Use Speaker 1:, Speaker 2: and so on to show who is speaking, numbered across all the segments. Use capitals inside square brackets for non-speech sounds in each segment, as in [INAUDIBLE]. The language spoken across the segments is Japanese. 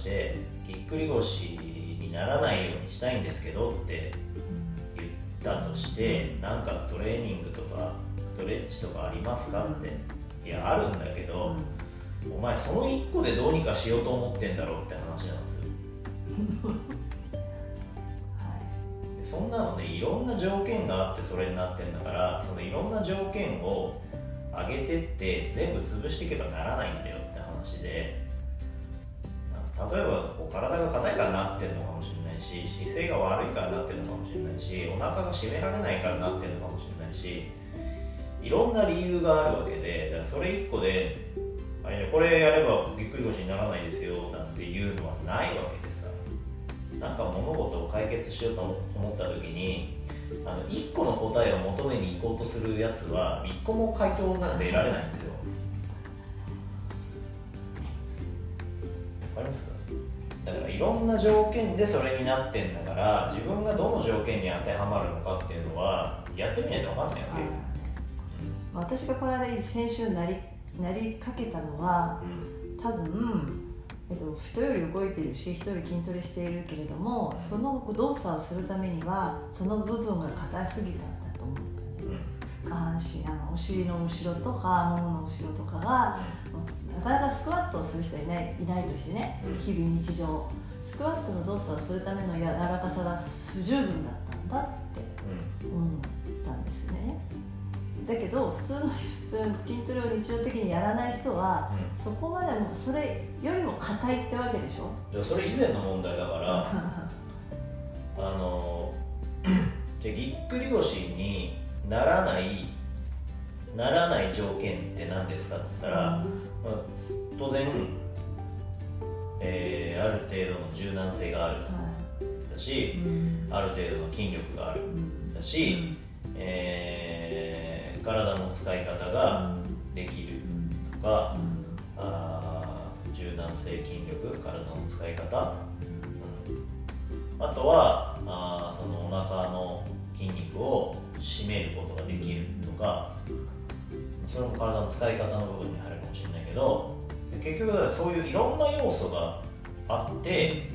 Speaker 1: してぎっくり腰にならないようにしたいんですけどって言ったとしてなんかトレーニングとかストレッチとかありますかって。いやあるんだけど、お前その1個でどうにかしようと思ってんだろうって話なんですよ。そんなのでいろんな条件があってそれになってんだからそのいろんな条件を上げてって全部潰していけばならないんだよって話で例えばこう体が硬いからなってるのかもしれないし姿勢が悪いからなってるのかもしれないしお腹が締められないからなってるのかもしれないしいろんな理由があるわけでだからそれ1個でこれやればぎっくり腰にならないですよなんていうのはないわけでなんか物事を解決しようと思った時にあの1個の答えを求めに行こうとするやつは1個も回答なんて得られないんですよ。わかります？かだからいろんな条件でそれになってんだから自分がどの条件に当てはまるのかっていうのはやってみないと分かんないわけ、
Speaker 2: うん、私がこの間先週なりなりかけたのは、うん、多分えっと、人より動いてるし人より筋トレしているけれどもその動作をするためにはその部分が硬すぎたんだと思う。うん、下半身あのお尻の後ろとかももの後ろとかが、うん、なかなかスクワットをする人いないいないとしてね、うん、日々日常スクワットの動作をするための柔らかさが不十分だったんだって思ったんですね。だけど普通の普通筋トレを日常的にやらない人は、うん、そこまでもそれよりも硬いってわけでしょ？
Speaker 1: いやそれ以前の問題だから [LAUGHS] あの [CLEARS THROAT] じゃぎっくり腰にならないならない条件って何ですかって言ったら、うん、まあ、当然、えー、ある程度の柔軟性がある、はい、だし、うん、ある程度の筋力がある、だし、えー体の使い方ができるとか、うん、あ柔軟性筋力体の使い方、うん、あとはあそのお腹の筋肉を締めることができるとかそれも体の使い方の部分に入るかもしれないけど結局だからそういういろんな要素があって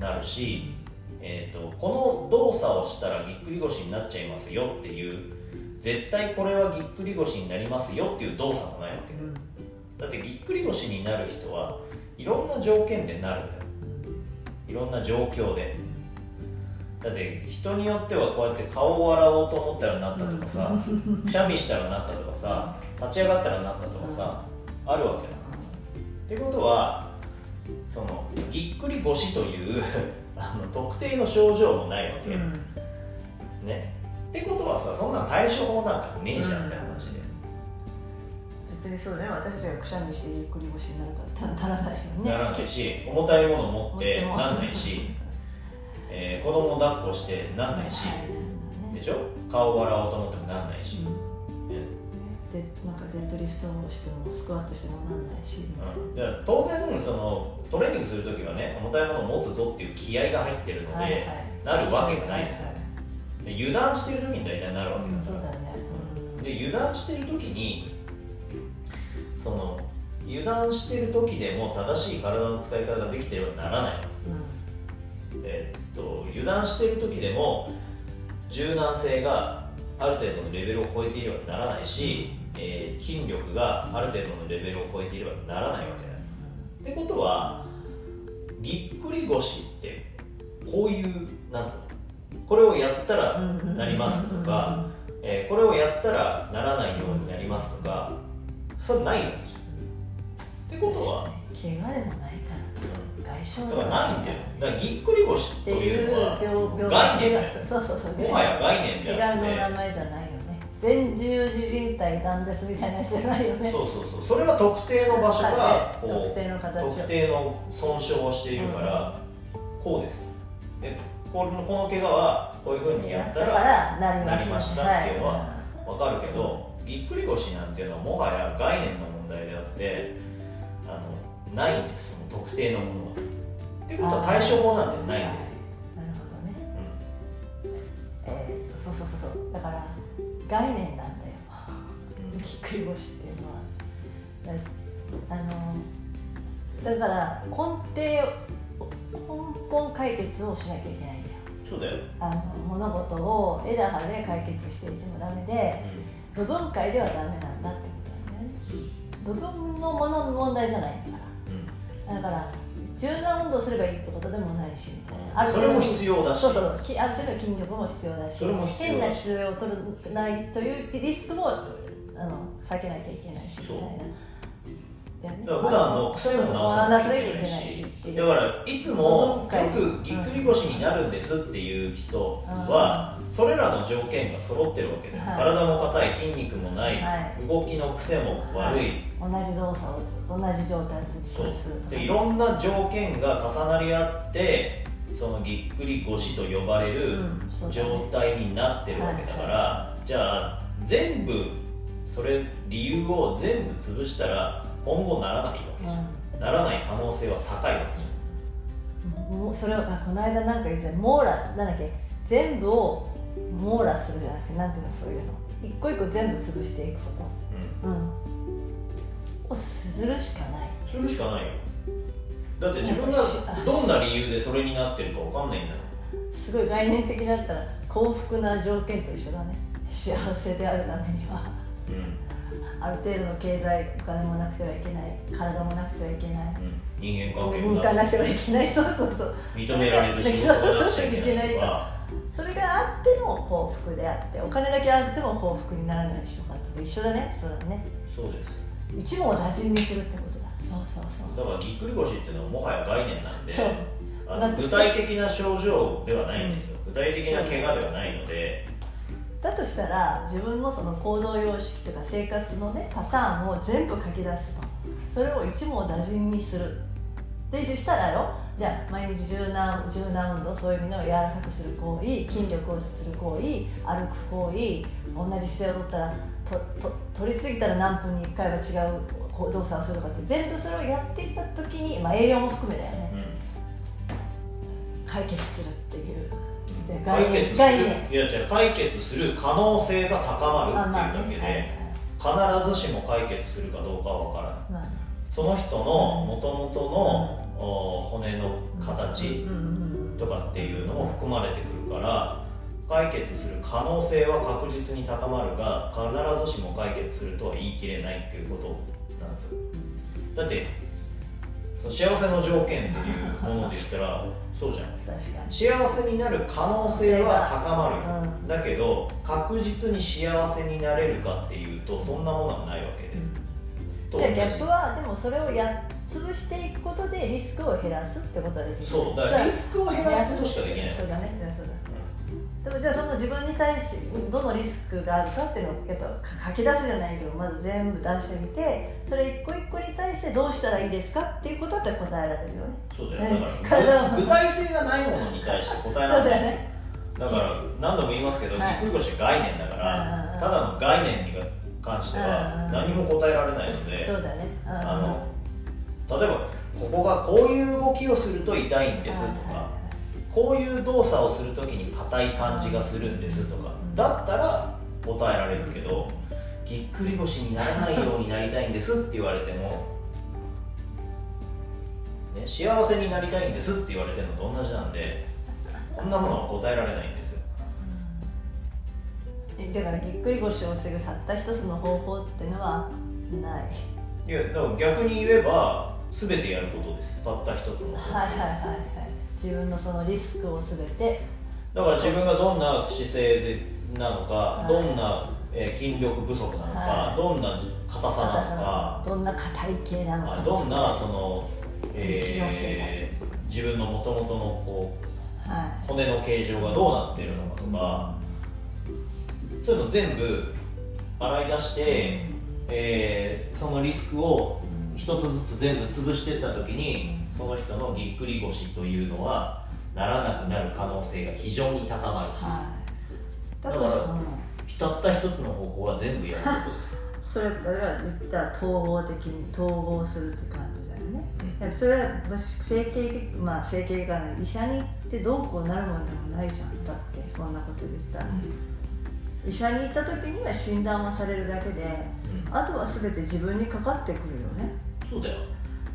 Speaker 1: なるし、えーと、とこの動作をしたらぎっくり腰になっちゃいますよっていう絶対これはぎっくり腰になりますよっていう動作もないわけ、うん、だってぎっくり腰になる人はいろんな条件でなるんだよ。いろんな状況でだって人によってはこうやって顔を洗おうと思ったらなったとかさ、[LAUGHS] くしゃみしたらなったとかさ立ち上がったらなったとかさ、あるわけだ。ってことはそのぎっくり腰という [LAUGHS] あの特定の症状もないわけ、うん、ね。ってことはさそんな対処法なんかねえじゃんって話で、
Speaker 2: 別にそうね私たちがくしゃみしてゆっくり腰になるかならないよね。
Speaker 1: ならないし重たいもの持ってなんないし、えー、子供を抱っこしてなんないし、でしょ？顔を洗おうと思ってもなんないし、うん。
Speaker 2: でなんかデッドリフトをしてもスクワットしてもなんないし、
Speaker 1: うん、当然そのトレーニングする時はね重たいものを持つぞっていう気合が入ってるので、はいはい、なるわけがないですよ、で油断してる時に大体なるわけだから、うん、で油断してる時にその油断してる時でも正しい体の使い方ができてればならない、うん、えっと油断してる時でも柔軟性がある程度のレベルを超えていればならないし、えー、筋力がある程度のレベルを超えていればならないわけだ、うん、ってことはぎっくり腰ってこういうなんつうのこれをやったらなりますとか、えー、これをやったらならないようになりますとかそれないわけじゃん。ってことは
Speaker 2: 怪我でもない外傷
Speaker 1: だからないんだよだからぎっくり腰というのは概念
Speaker 2: そうそうそう。
Speaker 1: もはや概念じゃ
Speaker 2: なくての名前じゃないよね全十字靭帯なんですみたいなやつじゃないよね
Speaker 1: そう。そうそうそれは特定の場所が
Speaker 2: 特定の形
Speaker 1: 特定の損傷をしているから、こうですでこのこの怪我はこういうふう。にやったらなりましたっていうのは分かるけど、ぎっくり腰なんていうのはもはや概念の問題であってないんですその特定のものは。っていうことは対処法なんてないんですよ。
Speaker 2: なるほどね。うん、えー、っとそうそうそうそう。だから概念なんだよ、ぎっくり腰っていうのは。あのだから根底根本解決をしなきゃいけないんだよ。
Speaker 1: そうだよ。
Speaker 2: あの物事を枝葉で解決していてもダメで、うん、部分解ではダメなんだってことなんだよね、うん、部分のものの問題じゃないだから柔軟運動すればいいってことでもないし、
Speaker 1: あるそれも必要だし。
Speaker 2: そうそう。ある程度筋力も必要だし。変な姿勢を取らないというリスクもあの避けなきゃいけないしみたいな。
Speaker 1: だから普段の癖も直さなきゃいけないしだからいつもよくぎっくり腰になるんですっていう人はそれらの条件が揃ってるわけで、体も硬い筋肉もない、動きの癖も悪い、
Speaker 2: 同じ動作を同じ状態をずっとする
Speaker 1: でいろんな条件が重なり合ってそのぎっくり腰と呼ばれる状態になってるわけだから、じゃあ全部それ理由を全部潰したら今後ならないわけじゃん、うん、ならない可能性は高いわけ
Speaker 2: じゃん。もうそれをあこの間なんか言ってた網羅なんだっけ？全部を網羅するじゃなくてなんていうのそういうの。一個一個全部潰していくこと。うん、をするしかない。
Speaker 1: するしかないよ。だって自分がどんな理由でそれになってるか分かんないんだよ
Speaker 2: すごい概念的だったら幸福な条件と一緒だね。幸せであるためには、うん、ある程度の経済お金もなくてはいけない体もなくてはいけない、うん、
Speaker 1: 人間関係
Speaker 2: もなく。てはいけない。そうそうそう。
Speaker 1: 認められる仕事がなくちゃいけないとか。
Speaker 2: それがあっても幸福であってお金だけあっても幸福にならない人かと一緒だね。そうだね。
Speaker 1: そうです。
Speaker 2: 一網打尽にするってことだ。そうそうそう。
Speaker 1: だからぎっくり腰っていうのはもはや概念なんであの具体的な症状ではないんですよ、具体的な怪我ではないので
Speaker 2: だとしたら自分のその行動様式とか生活のねパターンを全部書き出すと。それを一網打尽にする。でしたらやろ？じゃあ毎日柔軟柔軟運動そういう意味の柔らかくする行為筋力をする行為歩く行為同じ姿勢をとったらとと取りすぎたら何分に1回は違う動作をするとかって全部それをやっていった時に、まあ、栄養も含めだよね、うん、解決するっていう
Speaker 1: 解決するいやじゃ解決する可能性が高まるっていうだけで、必ずしも解決するかどうかは分からない、その人のもともとの骨の形とかっていうのも含まれてくるから解決する可能性は確実に高まるが必ずしも解決するとは言い切れないっていうことなんですよ。だって幸せの条件っていうもので言ったらそうじゃん。幸せになる可能性は高まる、うん、だけど確実に幸せになれるかっていうとそんなものはないわけで、
Speaker 2: うん、じ。ゃあ逆はでもそれをや潰していくことでリスクを減らすってことはできる。
Speaker 1: そう。だからリスクを減らすことしかできない。
Speaker 2: そうだね。そうだでもじゃあその自分に対してどのリスクがあるかっていうのをやっぱ書き出すじゃないけどまず全部出してみてそれ一個一個に対してどうしたらいいですかっていうことって答えられるよね。
Speaker 1: そうだよだから具体性がないものに対して答えられない。ねだから何度も言いますけど、ぎっくり腰概念だから、ただの概念に関しては何も答えられないので、
Speaker 2: そうだね。
Speaker 1: あの例えばここがこういう動きをすると痛いんですとか、こういう動作をするときに硬い感じがするんですとか。だったら答えられるけどぎっくり腰にならないようになりたいんですって言われても、ね、幸せになりたいんですって言われてるのと同じなんでこんなものは答えられないんですよ。
Speaker 2: だからぎっくり腰を防ぐたった一つの方法っていうのはない。
Speaker 1: いやだから逆に言えば全てやることです。たった一つの
Speaker 2: 方法。はいはいはいはい自分のそのリスクを全て。
Speaker 1: だから自分がどんな姿勢でなのか、はい、どんな、えー、筋力不足なのか、はい、どんな硬さなのか
Speaker 2: どんな硬い系なのか。
Speaker 1: どんなその、えー、自分のもともとのこう、はい、骨の形状がどうなっているのかとか、うん、そういうの全部洗い出して、えー、そのリスクを一つずつ全部潰していった時にその人のぎっくり腰というのはならなくなる可能性が非常に高まるし、はい、だからたった一つの方法は全部やることです。[LAUGHS]
Speaker 2: それから言ったら統合的に統合するって感じだよね、うん、それは整形まあ整形外医者に行ってどうこうなるもんでもないじゃん。だってそんなこと言ったら、うん、医者に行った時には診断はされるだけで、うん、あとは全て自分にかかってくるよね。
Speaker 1: そうだよ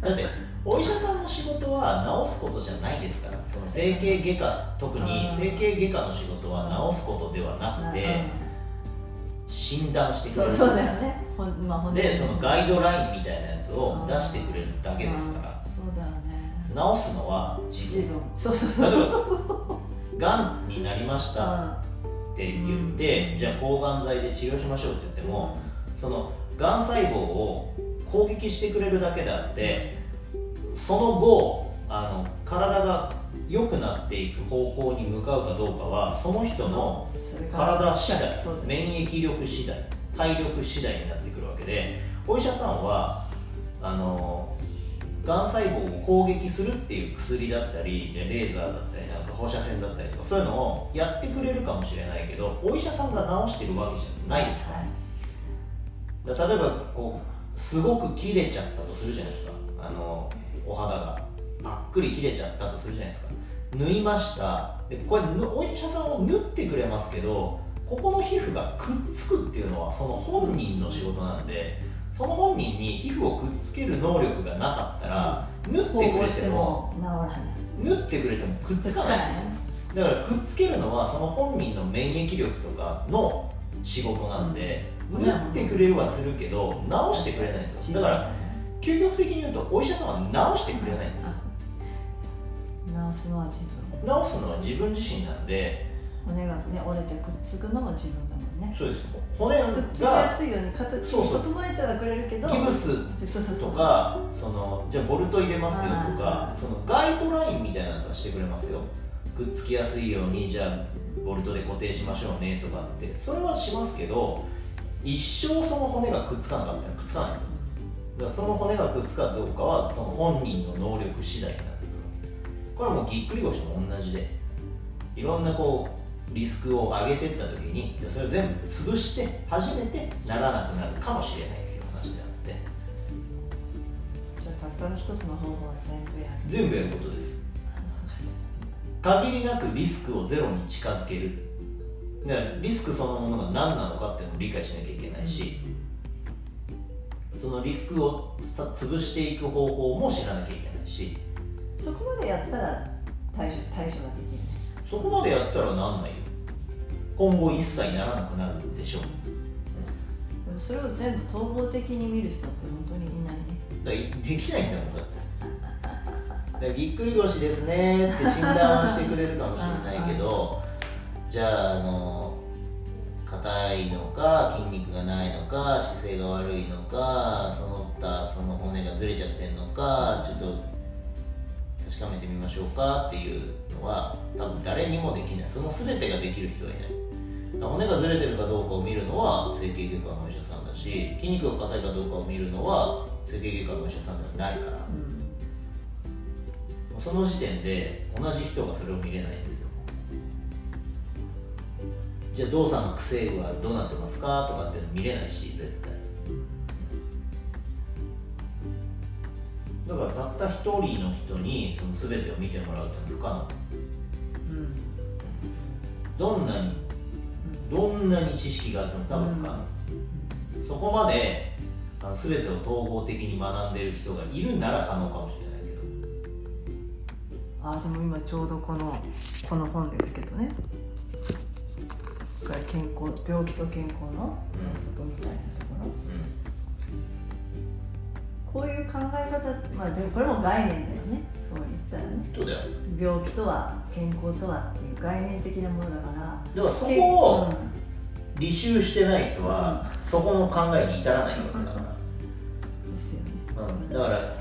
Speaker 1: だってお医者さんの仕事は治すことじゃないですから。その整形外科特に整形外科の仕事は治すことではなくて診断してくれる。
Speaker 2: そうだよね、
Speaker 1: まあ、でそのガイドラインみたいなやつを出してくれるだけですから。
Speaker 2: そうだよね。
Speaker 1: 治すのは自分。
Speaker 2: そうそうそうそう。
Speaker 1: がんになりましたって言って、うん、じゃあ抗がん剤で治療しましょうって言ってもそのがん細胞を攻撃してくれるだけであってその後あの体が良くなっていく方向に向かうかどうかはその人の体次第免疫力次第体力次第になってくるわけでお医者さんはあのがん細胞を攻撃するっていう薬だったりレーザーだったりなんか放射線だったりとかそういうのをやってくれるかもしれないけどお医者さんが治してるわけじゃないですか。ら、例えばこうすごく切れちゃったとするじゃないですか。あのお肌が。ばっくり切れちゃったとするじゃないですか。縫いました。でこれお医者さんは縫ってくれますけどここの皮膚がくっつくっていうのはその本人の仕事なんでその本人に皮膚をくっつける能力がなかったら縫ってくれても縫ってくれてもくっつかない。だからくっつけるのはその本人の免疫力とかの仕事なんで、うん、縫ってくれるはするけど治してくれないんですよ。だから究極的に言うとお医者さんは治してくれないんです
Speaker 2: 治すのは自分。
Speaker 1: 治すのは自分自身なんで
Speaker 2: 骨がね折れてくっつくのも自分だもんね。
Speaker 1: そうです。骨が
Speaker 2: くっつきやすいように形を整えてはくれるけど
Speaker 1: ギブスとかそのじゃあボルト入れますよとかそのガイドラインみたいなやつはしてくれますよくっつきやすいようにじゃあボルトで固定しましょうねとかってそれはしますけど一生その骨がくっつかなかったらくっつかないんですよ。だからその骨がくっつかどうかはその本人の能力次第になってくるこれはもうぎっくり腰も同じでいろんなこうリスクを上げていった時にそれを全部潰して初めてならなくなるかもしれないという話であって。
Speaker 2: じゃあたったの一つの方法は全部やる。
Speaker 1: 全部やることです限りなくリスクをゼロに近づける。だからリスクそのものが何なのかっていうのを理解しなきゃいけないし、そのリスクをさ潰していく方法も知らなきゃいけないし。
Speaker 2: そこまでやったら対処対処ができる。
Speaker 1: そこまでやったらなんないよ。今後一切ならなくなるでしょう。
Speaker 2: でもそれを全部統合的に見る人って本当にいない
Speaker 1: ね。だできないんだもんだってだぎっくり腰ですねって診断はしてくれるかもしれないけどじゃああの硬いのか筋肉がないのか姿勢が悪いのかその他その骨がずれちゃってんのかちょっと確かめてみましょうかっていうのは多分誰にもできない。その全てができる人はいない。骨がずれてるかどうかを見るのは整形外科のお医者さんだし筋肉が硬いかどうかを見るのは整形外科のお医者さんではないから、うん、その時点で同じ人がそれを見れないんですじゃあ動作の癖はどうなってますか？とかって見れないし絶対。だからたった一人の人にその全てを見てもらうって不可能、うん、どんなにどんなに知識があっても多分不可能、うん、そこまであの全てを統合的に学んでる人がいるなら可能かもしれない
Speaker 2: あでも今ちょうどこのこの本ですけどね。健康病気と健康の法則みたいなところ、こういう考え方まあでもこれも概念だよね。そう言ったらね。
Speaker 1: そうだよ。
Speaker 2: 病気とは健康とはっていう概念的なものだから。
Speaker 1: でもそこを履修してない人は、そこの考えに至らないわけだから、ですよね、うん、だから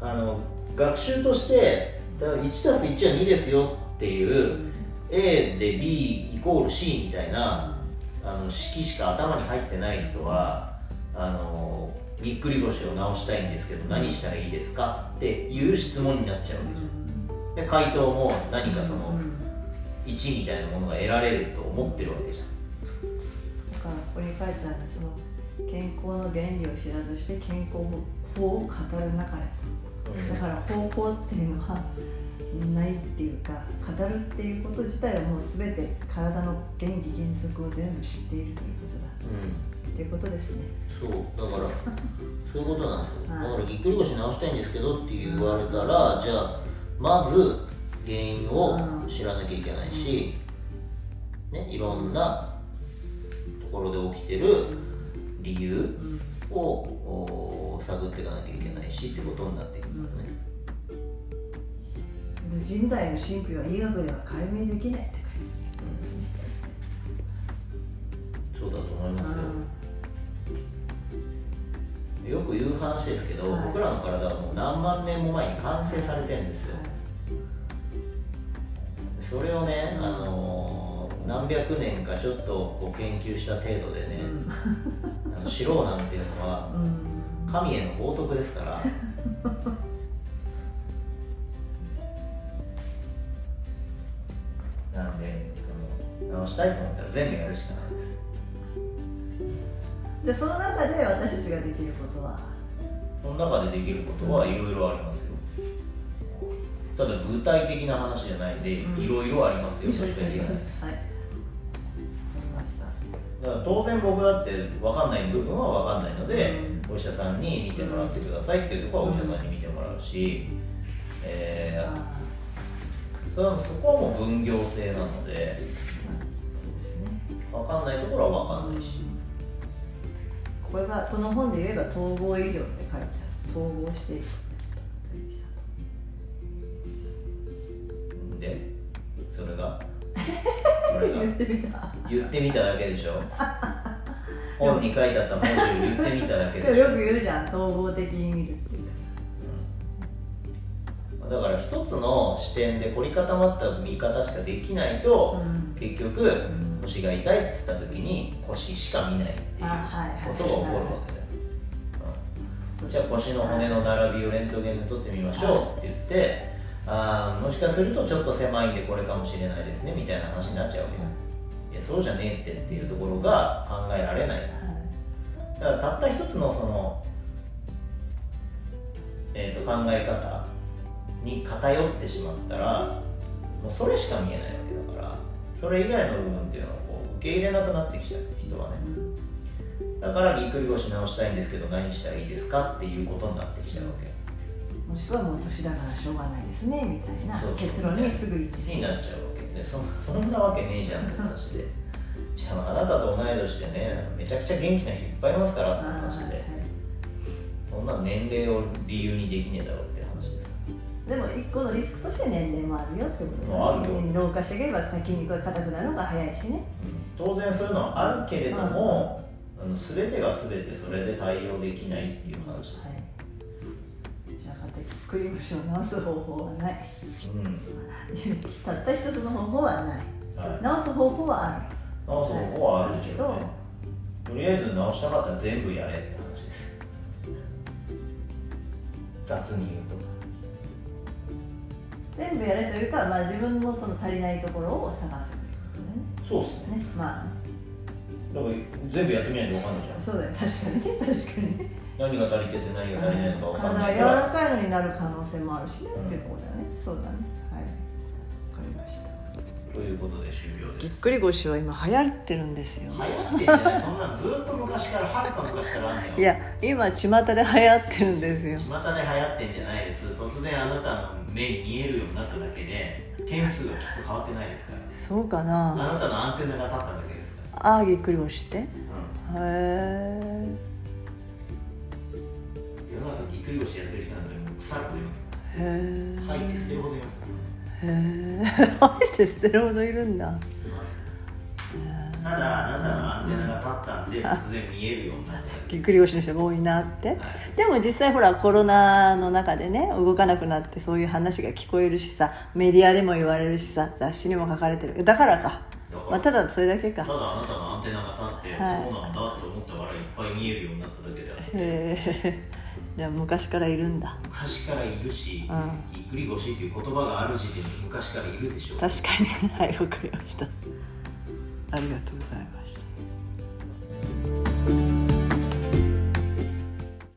Speaker 1: あの学習としてだから 1+1 は2ですよっていう、A で B イコール C みたいなあの式しか頭に入ってない人はあのぎっくり腰を治したいんですけど何したらいいですかっていう質問になっちゃうわけじゃん。で回答も何かその1みたいなものが得られると思ってるわけじゃん。
Speaker 2: だからここに書いてあるその健康の原理を知らずして健康法を語るなかれと。だから方法っていうのはないっていうか語るっていうこと自体はもう全て体の原理原則を全部知っているということだ、うん、っていうことですね。
Speaker 1: そうだからそういうことなんですよ、はい、だからぎっくり腰直したいんですけどって言われたら、うん、じゃあまず原因を知らなきゃいけないし、うん、ね、いろんなところで起きてる理由を探っていかなきゃいけないしってことになっていくんだね、
Speaker 2: 人体の神秘は医学では解明できないって
Speaker 1: 書いて、うん、そうだと思いますよ、よく言う話ですけど、はい、僕らの体はもう何万年も前に完成されてるんですよ、はい、それをね、あのー、何百年かちょっとこう研究した程度でね、うん、知ろうなんていうのは、神への冒涜ですから。[LAUGHS] なんでその直したいと思ったら全部やるしかないです。
Speaker 2: じゃあその中で私たちができることは？
Speaker 1: その中でできることはいろいろありますよ。ただ具体的な話じゃないでいろいろありますよ、そしてはい。だから当然僕だって分かんない部分は分かんないので、うん、お医者さんに見てもらってくださいっていうところはお医者さんに見てもらうし、えーそれはそこはもう分業制なので、分かんないところは分かんないし、
Speaker 2: これはこの本で言えば統合医療って書いてある。統合していく
Speaker 1: でそれが。[LAUGHS]
Speaker 2: それが。言ってみた。
Speaker 1: 言ってみただけでしょ本に書いてあった文字を言ってみただけで [LAUGHS]
Speaker 2: よく言うじゃん統合的に見るって
Speaker 1: だから一つの視点で凝り固まった見方しかできないと、うん、結局、腰が痛いっつった時に腰しか見ないっていうことが起こるわけだよ、じゃあ腰の骨の並びをレントゲンで撮ってみましょうって言って、あもしかするとちょっと狭いんでこれかもしれないですねみたいな話になっちゃうわけだ、いやそうじゃねえってっていうところが考えられない、だからたった一つのその、えー、と考え方に偏ってしまったらもうそれしか見えないわけだからそれ以外の部分っていうのをこう受け入れなくなってきちゃう人はね。だからぎっくり腰直したいんですけど何したらいいですかっていうことになってきちゃうわけ。
Speaker 2: もしくはもう年だからしょうがないですねみたいな結論にすぐ行って
Speaker 1: しまう。になっちゃうわけ。でそそんなわけねえじゃんって話でじゃああなたと同い年でねめちゃくちゃ元気な人いっぱいいますからって話で、はい、そんな年齢を理由にできねえだろうって
Speaker 2: でも一個のリスクとして年齢もあるよってこと
Speaker 1: あるよ。
Speaker 2: 老化していけば筋肉が硬くなるのが早いしね、
Speaker 1: うん、当然そういうのはあるけれども、あの全てが全てそれで対応できないっていう話です、はい、
Speaker 2: じゃあぎっくり腰を治す方法はない、うん、[LAUGHS] たった一つの方法はない、はい、治す方法はある
Speaker 1: 治す方法はあるでしょうね、とりあえず治したかったら全部やれって話です。雑に言うと。
Speaker 2: 全部やれというか、まあ、自分のその足りないところを探す
Speaker 1: ということね。そうですね。ねまあ。だから全部やってみないと分かんないじゃん。
Speaker 2: そうだよ。確かにね。[LAUGHS] 確かに。ね
Speaker 1: 何が足りてて何が足りないのか分かんない
Speaker 2: から柔らかいのになる可能性もあるしね、うん、ってことだよね。そうだね。はい。分かりました
Speaker 1: ということで終了です。
Speaker 2: ぎっくり腰は今流行ってるんですよ。
Speaker 1: 流行ってんじゃない。そんなずっと昔からはるか昔からあんねよ
Speaker 2: いや今巷で流行ってるんですよ。巷
Speaker 1: で流行ってんじゃないです。突然あなたの目に見えるようになっただけで点数がきっと変わってないですから。
Speaker 2: そうかな。
Speaker 1: あなたのアンテナが立っただけですから。
Speaker 2: ああぎっくり腰して、うん、へ
Speaker 1: え世の中ぎっくり腰やってる人なんて腐るほどいますへえ吐いて捨てるほどいますへ
Speaker 2: え吐 [LAUGHS] いて捨てるほどいるんだ。
Speaker 1: ただあなたのアンテナが立ったんで突然見えるようになった
Speaker 2: ぎっくり腰の人が多いなって、はい、でも実際ほらコロナの中でね動かなくなってそういう話が聞こえるしさメディアでも言われるしさ雑誌にも書かれてる。だからか。まあ、ただそれだけか。
Speaker 1: ただあなたのアンテナが立って、はい、そうなんだと思ったからいっぱい見えるようになっただけであって。へえ
Speaker 2: じゃあ昔からいるんだ。
Speaker 1: 昔からいるし、うん、ぎっくり腰っていう言葉がある時点で昔からいるでしょ。う
Speaker 2: 確かにはいわかりました。ありがとうございました